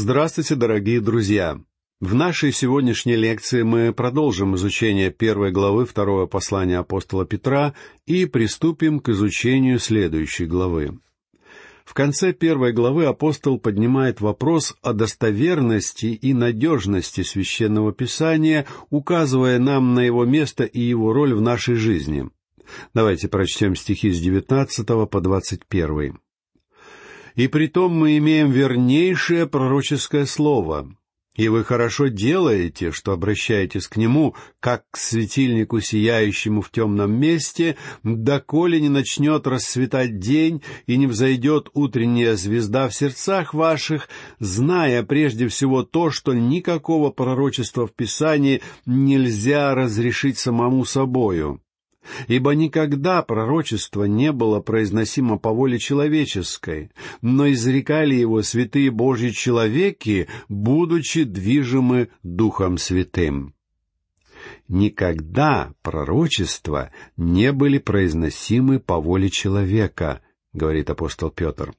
Здравствуйте, дорогие друзья! В нашей сегодняшней лекции мы продолжим изучение первой главы второго послания апостола Петра и приступим к изучению следующей главы. В конце первой главы апостол поднимает вопрос о достоверности и надежности священного писания, указывая нам на его место и его роль в нашей жизни. Давайте прочтем стихи с 19 по 21. И притом мы имеем вернейшее пророческое слово. И вы хорошо делаете, что обращаетесь к нему, как к светильнику, сияющему в темном месте, доколе не начнет расцветать день и не взойдет утренняя звезда в сердцах ваших, зная прежде всего то, что никакого пророчества в Писании нельзя разрешить самому собою ибо никогда пророчество не было произносимо по воле человеческой, но изрекали его святые Божьи человеки, будучи движимы Духом Святым. Никогда пророчества не были произносимы по воле человека, говорит апостол Петр.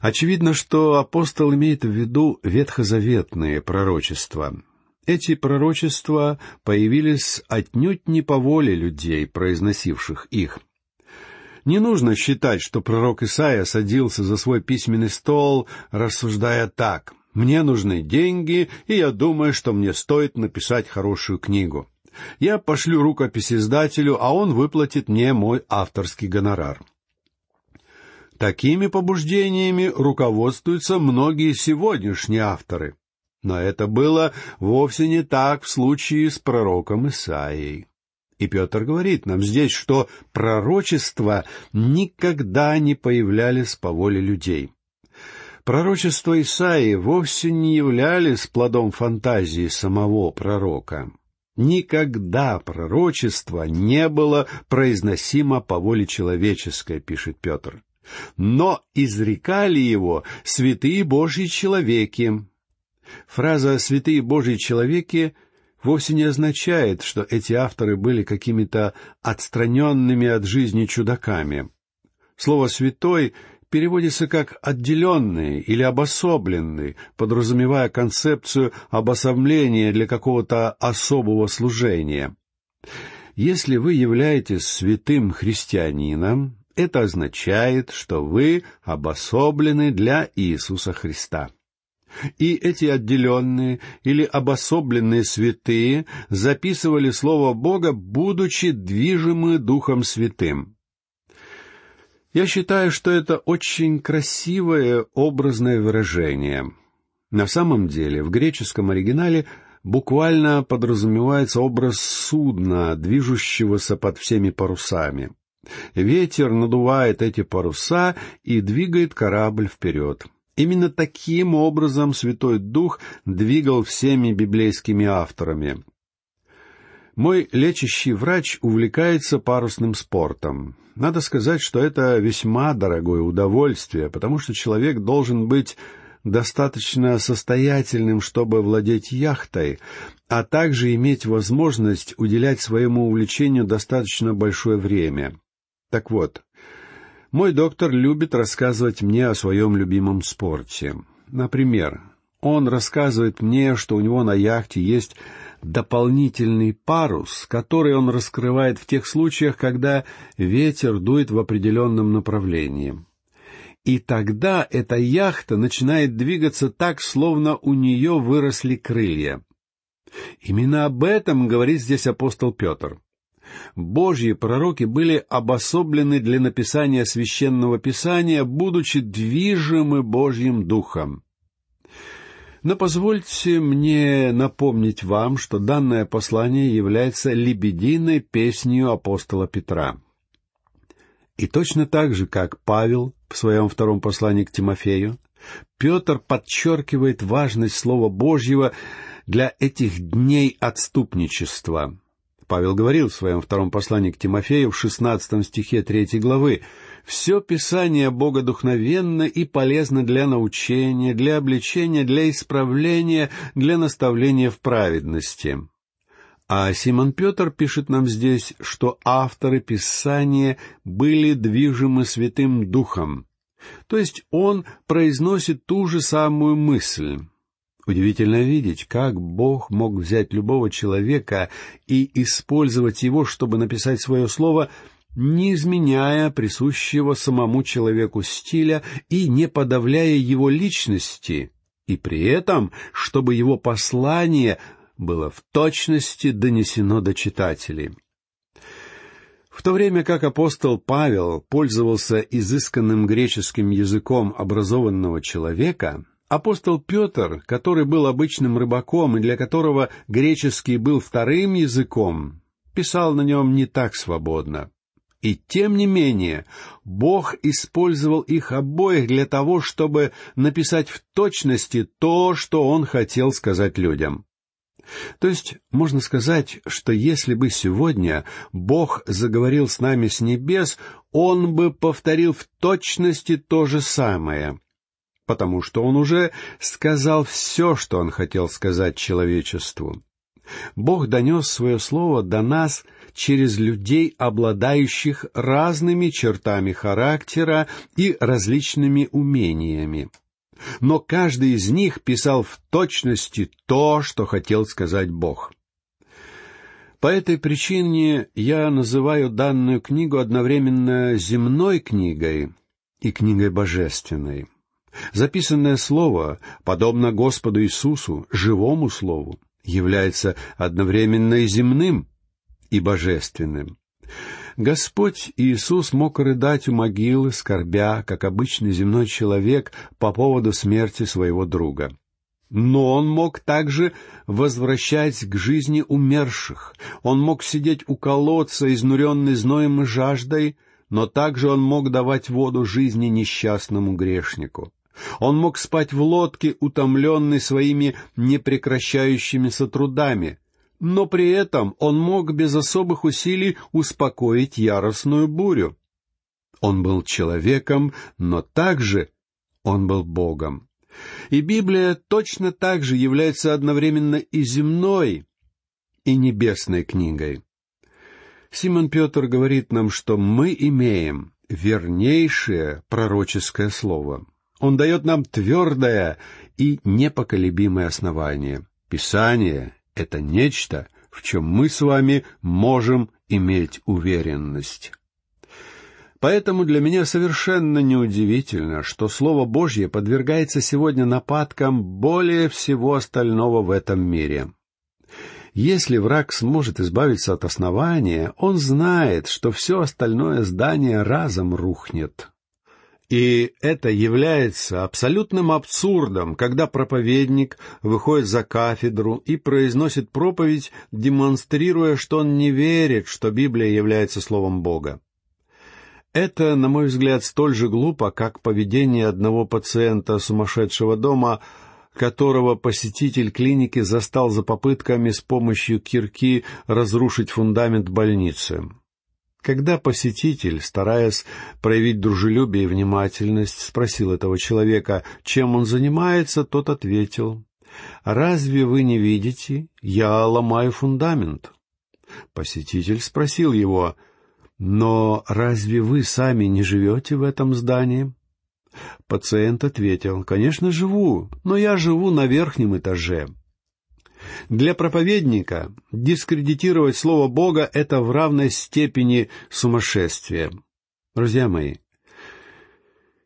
Очевидно, что апостол имеет в виду ветхозаветные пророчества, эти пророчества появились отнюдь не по воле людей, произносивших их. Не нужно считать, что пророк Исаия садился за свой письменный стол, рассуждая так. «Мне нужны деньги, и я думаю, что мне стоит написать хорошую книгу. Я пошлю рукопись издателю, а он выплатит мне мой авторский гонорар». Такими побуждениями руководствуются многие сегодняшние авторы — но это было вовсе не так в случае с пророком Исаией. И Петр говорит нам здесь, что пророчества никогда не появлялись по воле людей. Пророчества Исаии вовсе не являлись плодом фантазии самого пророка. Никогда пророчество не было произносимо по воле человеческой, пишет Петр. Но изрекали его святые Божьи человеки, Фраза «святые Божьи человеки» вовсе не означает, что эти авторы были какими-то отстраненными от жизни чудаками. Слово «святой» переводится как «отделенный» или «обособленный», подразумевая концепцию обособления для какого-то особого служения. Если вы являетесь святым христианином, это означает, что вы обособлены для Иисуса Христа. И эти отделенные или обособленные святые записывали Слово Бога, будучи движимы Духом Святым. Я считаю, что это очень красивое образное выражение. На самом деле, в греческом оригинале буквально подразумевается образ судна, движущегося под всеми парусами. Ветер надувает эти паруса и двигает корабль вперед. Именно таким образом Святой Дух двигал всеми библейскими авторами. Мой лечащий врач увлекается парусным спортом. Надо сказать, что это весьма дорогое удовольствие, потому что человек должен быть достаточно состоятельным, чтобы владеть яхтой, а также иметь возможность уделять своему увлечению достаточно большое время. Так вот, мой доктор любит рассказывать мне о своем любимом спорте. Например, он рассказывает мне, что у него на яхте есть дополнительный парус, который он раскрывает в тех случаях, когда ветер дует в определенном направлении. И тогда эта яхта начинает двигаться так, словно у нее выросли крылья. Именно об этом говорит здесь апостол Петр. Божьи пророки были обособлены для написания священного писания, будучи движимы Божьим Духом. Но позвольте мне напомнить вам, что данное послание является лебединой песнью апостола Петра. И точно так же, как Павел в своем втором послании к Тимофею, Петр подчеркивает важность Слова Божьего для этих дней отступничества, Павел говорил в своем втором послании к Тимофею в шестнадцатом стихе третьей главы, «Все Писание богодухновенно и полезно для научения, для обличения, для исправления, для наставления в праведности». А Симон Петр пишет нам здесь, что авторы Писания были движимы Святым Духом. То есть он произносит ту же самую мысль. Удивительно видеть, как Бог мог взять любого человека и использовать его, чтобы написать свое слово, не изменяя присущего самому человеку стиля и не подавляя его личности, и при этом, чтобы его послание было в точности донесено до читателей. В то время как апостол Павел пользовался изысканным греческим языком образованного человека, апостол Петр, который был обычным рыбаком и для которого греческий был вторым языком, писал на нем не так свободно. И тем не менее, Бог использовал их обоих для того, чтобы написать в точности то, что Он хотел сказать людям. То есть можно сказать, что если бы сегодня Бог заговорил с нами с небес, Он бы повторил в точности то же самое, потому что Он уже сказал все, что Он хотел сказать человечеству. Бог донес свое слово до нас через людей, обладающих разными чертами характера и различными умениями но каждый из них писал в точности то, что хотел сказать Бог. По этой причине я называю данную книгу одновременно земной книгой и книгой божественной. Записанное слово, подобно Господу Иисусу, живому слову, является одновременно и земным, и божественным. Господь Иисус мог рыдать у могилы, скорбя, как обычный земной человек, по поводу смерти своего друга. Но он мог также возвращать к жизни умерших. Он мог сидеть у колодца, изнуренный зноем и жаждой, но также он мог давать воду жизни несчастному грешнику. Он мог спать в лодке, утомленный своими непрекращающимися трудами, но при этом он мог без особых усилий успокоить яростную бурю. Он был человеком, но также он был Богом. И Библия точно так же является одновременно и земной, и небесной книгой. Симон Петр говорит нам, что мы имеем вернейшее пророческое слово. Он дает нам твердое и непоколебимое основание. Писание это нечто, в чем мы с вами можем иметь уверенность. Поэтому для меня совершенно неудивительно, что Слово Божье подвергается сегодня нападкам более всего остального в этом мире. Если враг сможет избавиться от основания, он знает, что все остальное здание разом рухнет. И это является абсолютным абсурдом, когда проповедник выходит за кафедру и произносит проповедь, демонстрируя, что он не верит, что Библия является Словом Бога. Это, на мой взгляд, столь же глупо, как поведение одного пациента сумасшедшего дома, которого посетитель клиники застал за попытками с помощью кирки разрушить фундамент больницы. Когда посетитель, стараясь проявить дружелюбие и внимательность, спросил этого человека, чем он занимается, тот ответил, «Разве вы не видите? Я ломаю фундамент». Посетитель спросил его, «Но разве вы сами не живете в этом здании?» Пациент ответил, «Конечно, живу, но я живу на верхнем этаже». Для проповедника дискредитировать Слово Бога — это в равной степени сумасшествие. Друзья мои,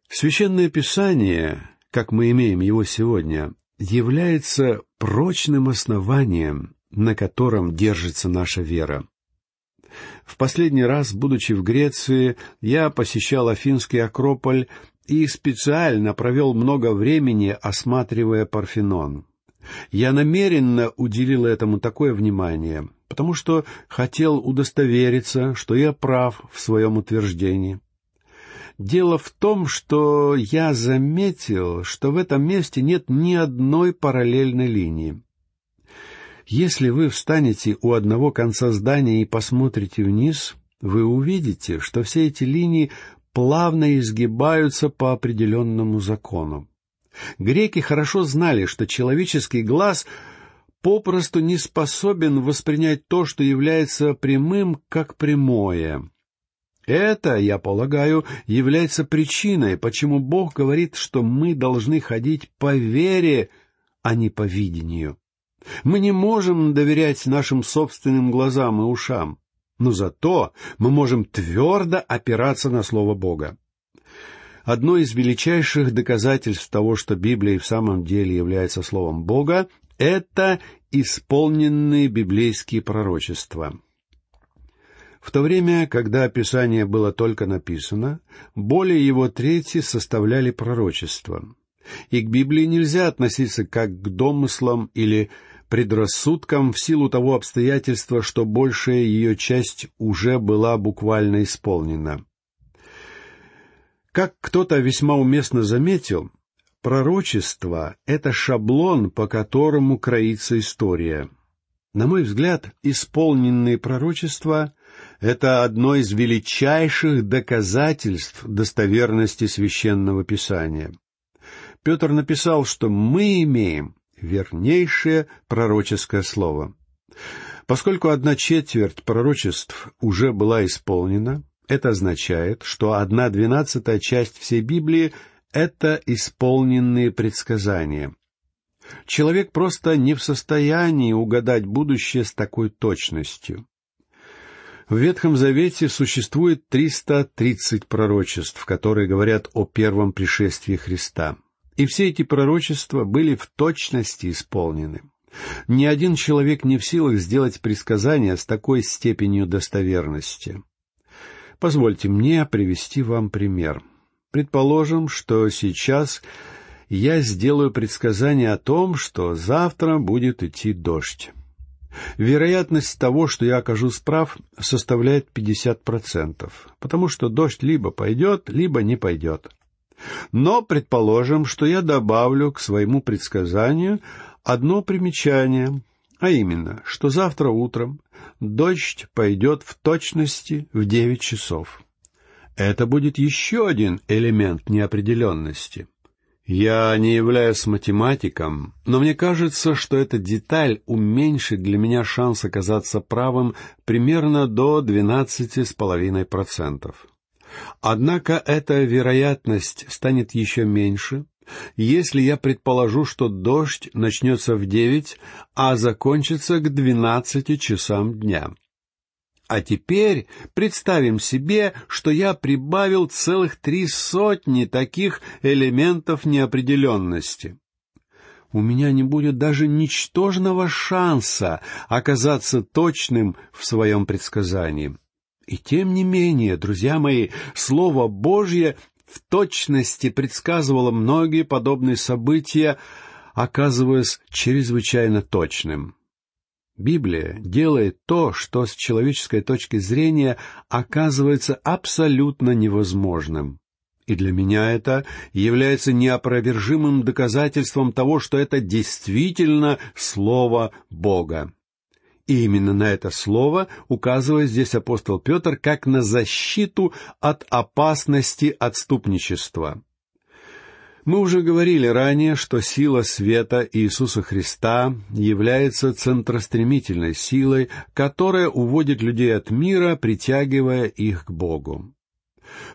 Священное Писание, как мы имеем его сегодня, является прочным основанием, на котором держится наша вера. В последний раз, будучи в Греции, я посещал Афинский Акрополь и специально провел много времени, осматривая Парфенон. Я намеренно уделил этому такое внимание, потому что хотел удостовериться, что я прав в своем утверждении. Дело в том, что я заметил, что в этом месте нет ни одной параллельной линии. Если вы встанете у одного конца здания и посмотрите вниз, вы увидите, что все эти линии плавно изгибаются по определенному закону. Греки хорошо знали, что человеческий глаз попросту не способен воспринять то, что является прямым, как прямое. Это, я полагаю, является причиной, почему Бог говорит, что мы должны ходить по вере, а не по видению. Мы не можем доверять нашим собственным глазам и ушам, но зато мы можем твердо опираться на Слово Бога. Одно из величайших доказательств того, что Библия в самом деле является Словом Бога, это исполненные библейские пророчества. В то время, когда описание было только написано, более его трети составляли пророчества. И к Библии нельзя относиться как к домыслам или предрассудкам в силу того обстоятельства, что большая ее часть уже была буквально исполнена. Как кто-то весьма уместно заметил, пророчество — это шаблон, по которому кроится история. На мой взгляд, исполненные пророчества это одно из величайших доказательств достоверности священного писания. Петр написал, что мы имеем вернейшее пророческое слово. Поскольку одна четверть пророчеств уже была исполнена, это означает, что одна двенадцатая часть всей Библии — это исполненные предсказания. Человек просто не в состоянии угадать будущее с такой точностью. В Ветхом Завете существует 330 пророчеств, которые говорят о первом пришествии Христа. И все эти пророчества были в точности исполнены. Ни один человек не в силах сделать предсказания с такой степенью достоверности. Позвольте мне привести вам пример. Предположим, что сейчас я сделаю предсказание о том, что завтра будет идти дождь. Вероятность того, что я окажусь прав, составляет 50%, потому что дождь либо пойдет, либо не пойдет. Но предположим, что я добавлю к своему предсказанию одно примечание, а именно, что завтра утром дождь пойдет в точности в девять часов. Это будет еще один элемент неопределенности. Я не являюсь математиком, но мне кажется, что эта деталь уменьшит для меня шанс оказаться правым примерно до 12,5%. Однако эта вероятность станет еще меньше, если я предположу, что дождь начнется в девять, а закончится к двенадцати часам дня. А теперь представим себе, что я прибавил целых три сотни таких элементов неопределенности. У меня не будет даже ничтожного шанса оказаться точным в своем предсказании. И тем не менее, друзья мои, Слово Божье в точности предсказывало многие подобные события, оказываясь чрезвычайно точным. Библия делает то, что с человеческой точки зрения оказывается абсолютно невозможным. И для меня это является неопровержимым доказательством того, что это действительно Слово Бога. И именно на это слово указывает здесь апостол Петр как на защиту от опасности отступничества. Мы уже говорили ранее, что сила света Иисуса Христа является центростремительной силой, которая уводит людей от мира, притягивая их к Богу.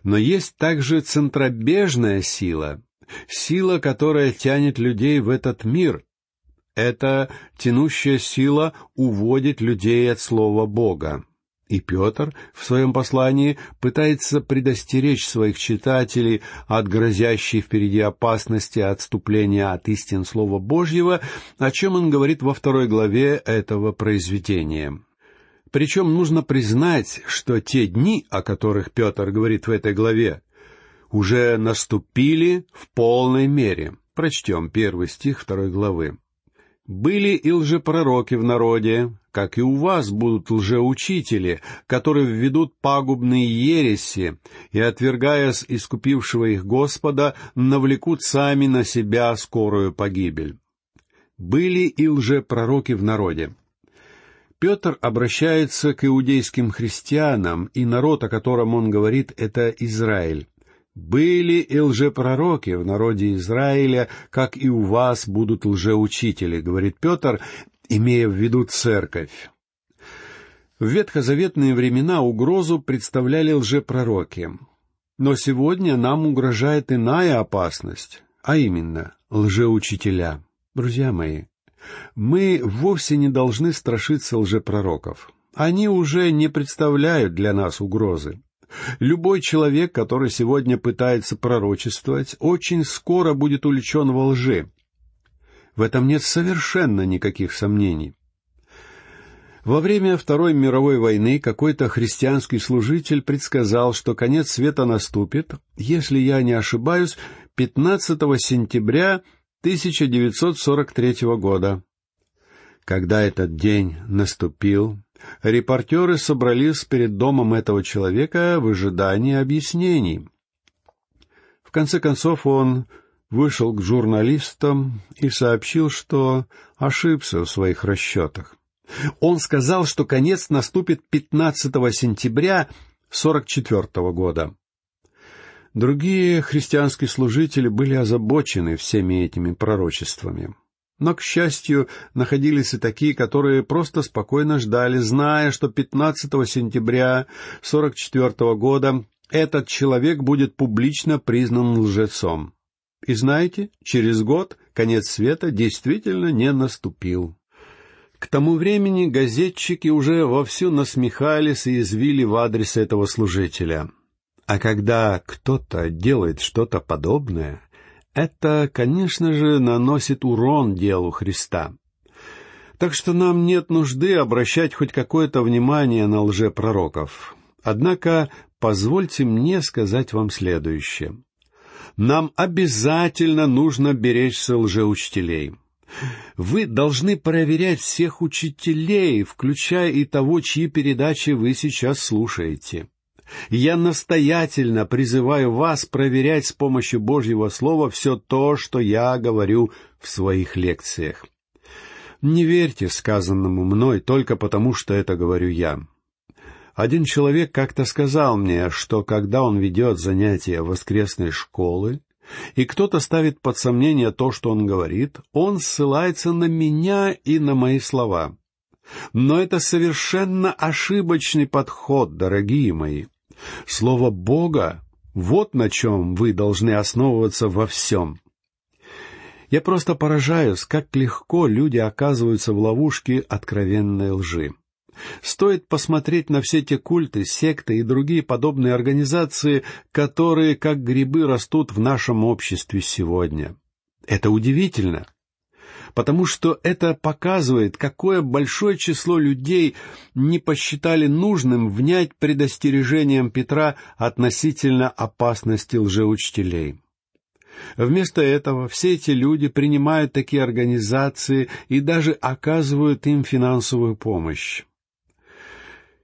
Но есть также центробежная сила, сила, которая тянет людей в этот мир. Эта тянущая сила уводит людей от Слова Бога. И Петр в своем послании пытается предостеречь своих читателей от грозящей впереди опасности отступления от истин Слова Божьего, о чем он говорит во второй главе этого произведения. Причем нужно признать, что те дни, о которых Петр говорит в этой главе, уже наступили в полной мере. Прочтем первый стих второй главы. «Были и лжепророки в народе, как и у вас будут лжеучители, которые введут пагубные ереси, и, отвергаясь искупившего их Господа, навлекут сами на себя скорую погибель. Были и лжепророки в народе. Петр обращается к иудейским христианам, и народ, о котором он говорит, это Израиль. «Были и лжепророки в народе Израиля, как и у вас будут лжеучители», — говорит Петр, имея в виду церковь. В ветхозаветные времена угрозу представляли лжепророки. Но сегодня нам угрожает иная опасность, а именно лжеучителя. Друзья мои, мы вовсе не должны страшиться лжепророков. Они уже не представляют для нас угрозы. Любой человек, который сегодня пытается пророчествовать, очень скоро будет увлечен во лжи. В этом нет совершенно никаких сомнений. Во время Второй мировой войны какой-то христианский служитель предсказал, что конец света наступит, если я не ошибаюсь, 15 сентября 1943 года. Когда этот день наступил, репортеры собрались перед домом этого человека в ожидании объяснений. В конце концов он вышел к журналистам и сообщил, что ошибся в своих расчетах. Он сказал, что конец наступит 15 сентября 44 года. Другие христианские служители были озабочены всеми этими пророчествами. Но, к счастью, находились и такие, которые просто спокойно ждали, зная, что 15 сентября 44 года этот человек будет публично признан лжецом. И знаете, через год конец света действительно не наступил. К тому времени газетчики уже вовсю насмехались и извили в адрес этого служителя. А когда кто-то делает что-то подобное, это, конечно же, наносит урон делу Христа. Так что нам нет нужды обращать хоть какое-то внимание на лжепророков. Однако позвольте мне сказать вам следующее. Нам обязательно нужно беречься лжеучителей. Вы должны проверять всех учителей, включая и того, чьи передачи вы сейчас слушаете. Я настоятельно призываю вас проверять с помощью Божьего Слова все то, что я говорю в своих лекциях. Не верьте сказанному мной только потому, что это говорю я. Один человек как-то сказал мне, что когда он ведет занятия воскресной школы, и кто-то ставит под сомнение то, что он говорит, он ссылается на меня и на мои слова. Но это совершенно ошибочный подход, дорогие мои. Слово Бога — вот на чем вы должны основываться во всем. Я просто поражаюсь, как легко люди оказываются в ловушке откровенной лжи. Стоит посмотреть на все те культы, секты и другие подобные организации, которые, как грибы, растут в нашем обществе сегодня. Это удивительно потому что это показывает, какое большое число людей не посчитали нужным внять предостережением Петра относительно опасности лжеучителей. Вместо этого все эти люди принимают такие организации и даже оказывают им финансовую помощь.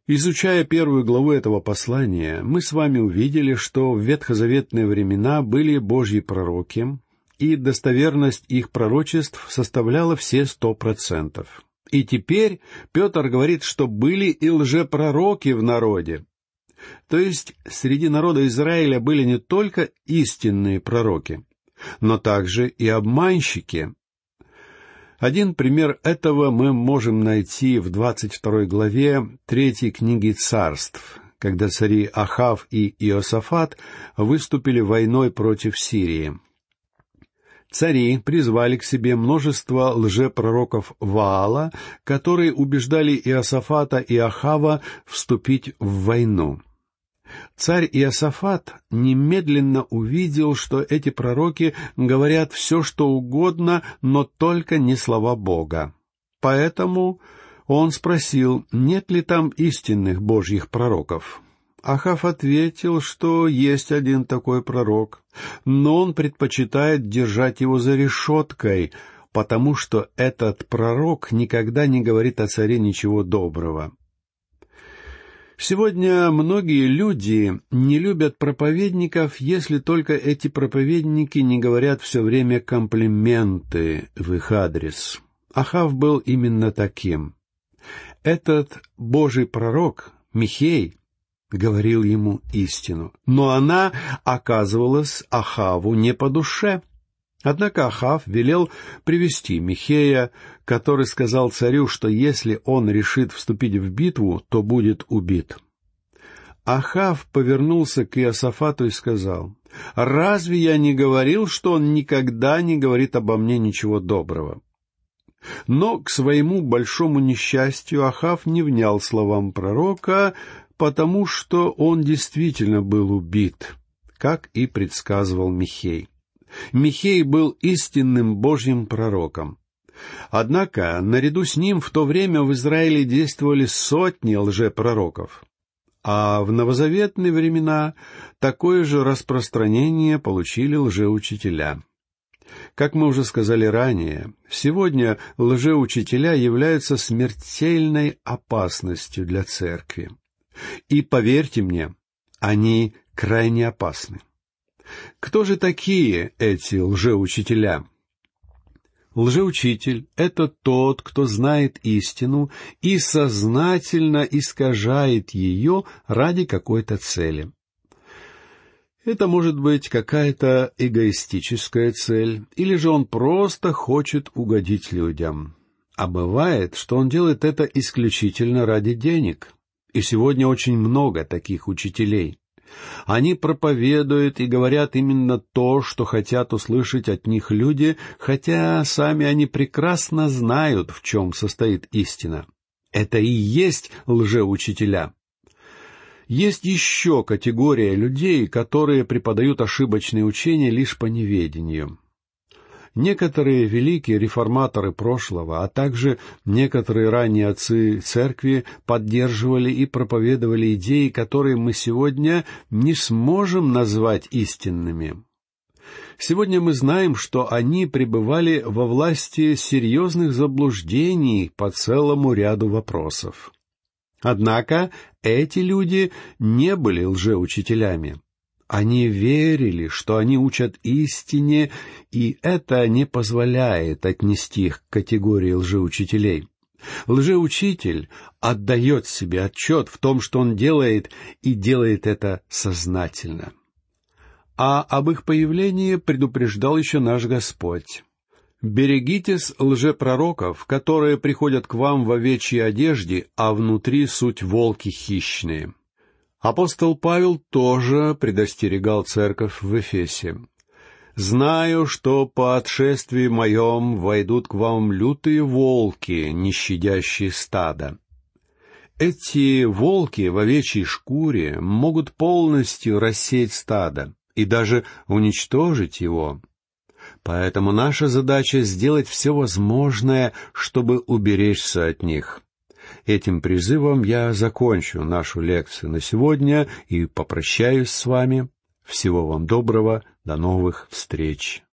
Изучая первую главу этого послания, мы с вами увидели, что в ветхозаветные времена были Божьи пророки, и достоверность их пророчеств составляла все сто процентов. И теперь Петр говорит, что были и лжепророки в народе. То есть среди народа Израиля были не только истинные пророки, но также и обманщики. Один пример этого мы можем найти в двадцать второй главе третьей книги царств, когда цари Ахав и Иосафат выступили войной против Сирии. Цари призвали к себе множество лжепророков Ваала, которые убеждали Иосафата и Ахава вступить в войну. Царь Иосафат немедленно увидел, что эти пророки говорят все, что угодно, но только не слова Бога. Поэтому он спросил, нет ли там истинных Божьих пророков. Ахав ответил, что есть один такой пророк, но он предпочитает держать его за решеткой, потому что этот пророк никогда не говорит о царе ничего доброго. Сегодня многие люди не любят проповедников, если только эти проповедники не говорят все время комплименты в их адрес. Ахав был именно таким. Этот Божий пророк, Михей, говорил ему истину, но она оказывалась Ахаву не по душе. Однако Ахав велел привести Михея, который сказал царю, что если он решит вступить в битву, то будет убит. Ахав повернулся к Иосафату и сказал, «Разве я не говорил, что он никогда не говорит обо мне ничего доброго?» Но к своему большому несчастью Ахав не внял словам пророка, потому что он действительно был убит, как и предсказывал Михей. Михей был истинным Божьим пророком. Однако, наряду с ним в то время в Израиле действовали сотни лжепророков. А в новозаветные времена такое же распространение получили лжеучителя. Как мы уже сказали ранее, сегодня лжеучителя являются смертельной опасностью для церкви. И поверьте мне, они крайне опасны. Кто же такие эти лжеучителя? Лжеучитель — это тот, кто знает истину и сознательно искажает ее ради какой-то цели. Это может быть какая-то эгоистическая цель, или же он просто хочет угодить людям. А бывает, что он делает это исключительно ради денег. И сегодня очень много таких учителей. Они проповедуют и говорят именно то, что хотят услышать от них люди, хотя сами они прекрасно знают, в чем состоит истина. Это и есть лжеучителя. Есть еще категория людей, которые преподают ошибочные учения лишь по неведению. Некоторые великие реформаторы прошлого, а также некоторые ранние отцы церкви поддерживали и проповедовали идеи, которые мы сегодня не сможем назвать истинными. Сегодня мы знаем, что они пребывали во власти серьезных заблуждений по целому ряду вопросов. Однако эти люди не были лжеучителями. Они верили, что они учат истине, и это не позволяет отнести их к категории лжеучителей. Лжеучитель отдает себе отчет в том, что он делает, и делает это сознательно. А об их появлении предупреждал еще наш Господь. «Берегитесь лжепророков, которые приходят к вам в овечьей одежде, а внутри суть волки хищные». Апостол Павел тоже предостерегал церковь в Эфесе. «Знаю, что по отшествии моем войдут к вам лютые волки, не щадящие стада». Эти волки в овечьей шкуре могут полностью рассеять стадо и даже уничтожить его. Поэтому наша задача сделать все возможное, чтобы уберечься от них. Этим призывом я закончу нашу лекцию на сегодня и попрощаюсь с вами. Всего вам доброго, до новых встреч.